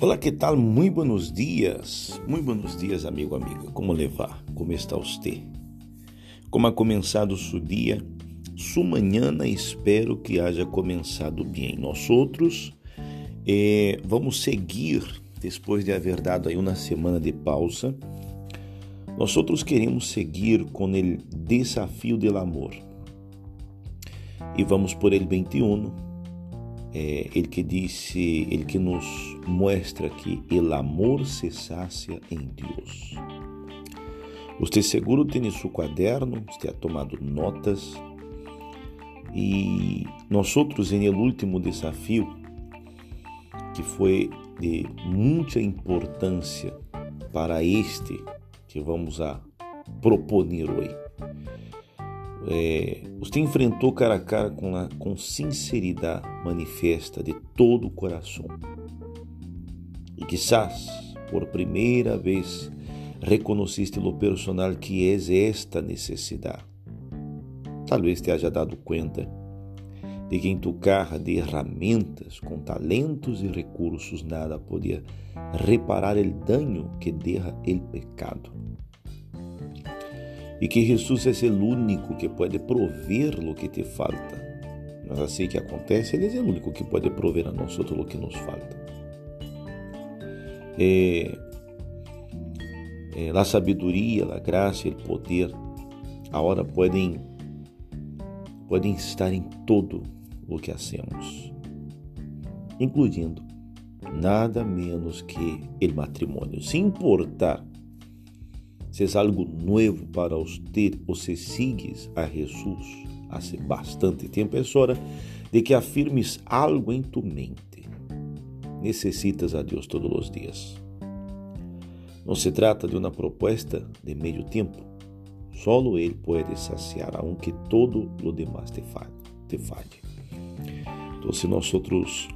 Olá, que tal? Muito buenos dias. Muito buenos dias, amigo, amiga. Como levar? Como está você? Como ha começado seu dia? Sua manhã espero que haja começado bem. Nós outros eh, vamos seguir depois de haver dado aí uma semana de pausa. Nós outros queremos seguir com o desafio do amor. E vamos por el 21 é, ele que disse, ele que nos mostra que o amor se sacia em Deus. Você seguro tem seu caderno, você ha tomado notas e nós outros em el último desafio que foi de muita importância para este que vamos a proponer hoje é, você enfrentou cara a cara com, a, com sinceridade manifesta de todo o coração. E quizás, por primeira vez, reconheciste lo personal que é esta necessidade. Talvez te haja dado conta de que em tu carra de ferramentas, com talentos e recursos, nada podia reparar o dano que derra o pecado e que Jesus é o único que pode prover o que te falta. Mas assim que acontece, Ele é o único que pode prover a nós o que nos falta. É, é, a sabedoria, a graça o poder agora podem podem estar em todo o que hacemos, incluindo nada menos que o matrimônio. Se importar é algo novo para você ou se sigues a Jesus há bastante tempo, é hora de que afirmes algo em tu mente. Necessitas a Deus todos os dias. Não se trata de uma proposta de meio tempo. Solo Ele pode saciar, aunque todo o demás te falle. Te. Então, se nós outros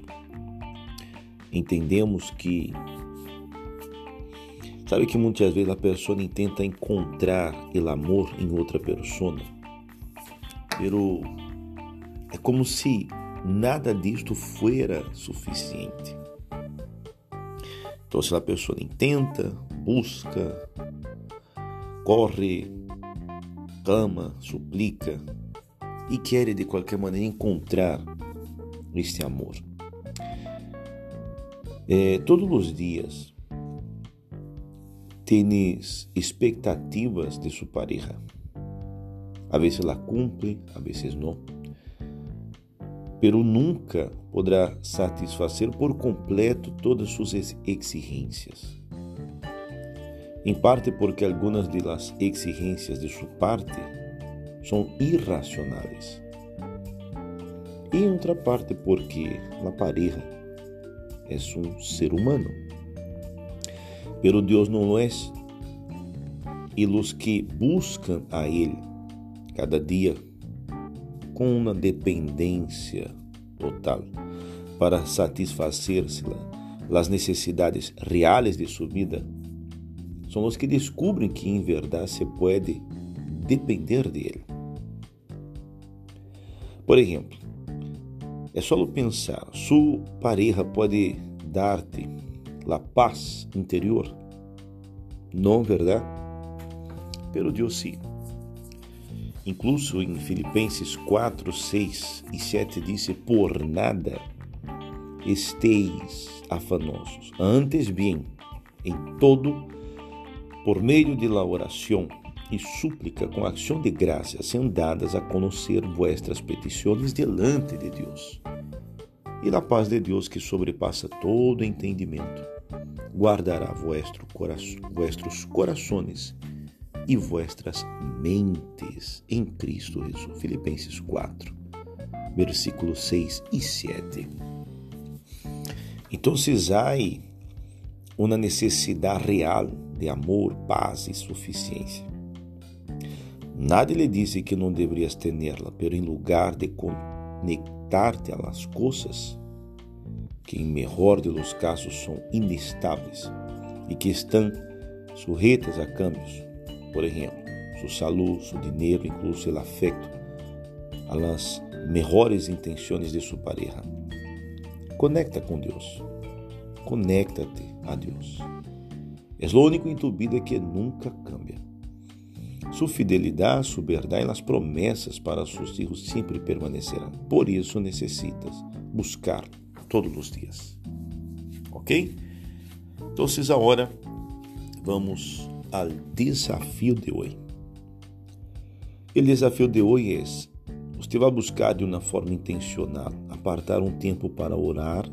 entendemos que Sabe que muitas vezes a pessoa tenta encontrar o amor em outra pessoa, pero é como se nada disto fuera suficiente. Então, se a pessoa tenta, busca, corre, clama, suplica e quer de qualquer maneira encontrar este amor. É, todos os dias tienes expectativas de su pareja. A veces la cumple, a veces no. Pero nunca podrá satisfazer por completo todas suas exigências. Em parte porque algumas de las exigências de sua parte são irracionais. E em outra parte porque a pareja é um ser humano pero Deus não é. E os que buscam a Ele cada dia com uma dependência total para satisfazer-se as necessidades reais de sua vida, são os que descobrem que em verdade se pode depender dele. Por exemplo, é só pensar, sua pareja pode dar-te la paz interior. Não, verdade? Pero Deus sim. Incluso em Filipenses 4, 6 e 7 disse: Por nada esteis afanosos, antes bem, em todo, por meio de la oração e súplica com ação de graças, dadas a conhecer vuestras petições delante de Deus. E a paz de Deus, que sobrepassa todo entendimento, guardará vuestro coração, vuestros corações e vuestras mentes em Cristo Jesus. Filipenses 4, versículos 6 e 7. Então, há uma necessidade real de amor, paz e suficiência. Nadie lhe disse que não deverias tê-la, pero em lugar de conectar-te a las coisas, que em melhor de los casos são inestáveis e que estão sujeitas a cambios. Por exemplo, sua saúde, seu dinheiro, incluso o afeto, a las mejores intenções de sua pareja. Conecta com Deus. Conéctate a Deus. É o único em tu vida que nunca cambia. Sua fidelidade, sua e as promessas para seus filhos sempre permanecerão. Por isso necessitas buscar todos os dias. Ok? Então, agora vamos ao desafio de hoje. O desafio de hoje é: você vai buscar de uma forma intencional apartar um tempo para orar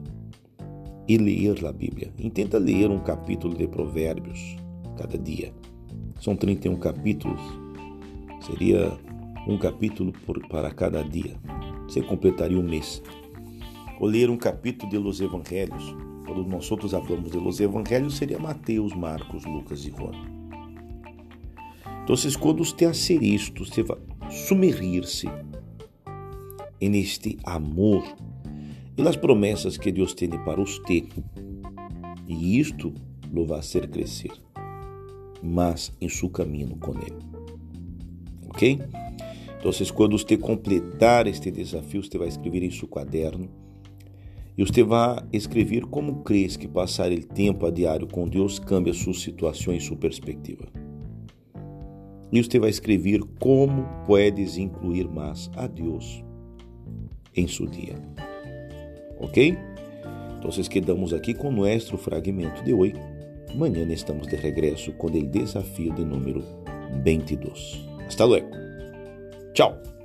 e ler a Bíblia. Intenta ler um capítulo de Provérbios cada dia. São 31 capítulos. Seria um capítulo por, para cada dia. Você completaria um mês. Ou ler um capítulo de Los Evangelhos. Quando nós outros falamos de Los Evangelhos, seria Mateus, Marcos, Lucas e João. Então, quando você hacer isto, você vai sumergir-se neste amor e nas promessas que Deus tem para você. E isto lo vai fazer crescer, mas em seu caminho com Ele. Ok? Então, quando você completar este desafio, você vai escrever em seu caderno e você vai escrever como crês que passar o tempo a diário com Deus cambia sua situação e sua perspectiva. E você vai escrever como puedes incluir mais a Deus em seu dia. Ok? Então, quedamos aqui com nosso fragmento de hoje. Amanhã estamos de regresso com o desafio de número 22. Hasta luego. Tchau.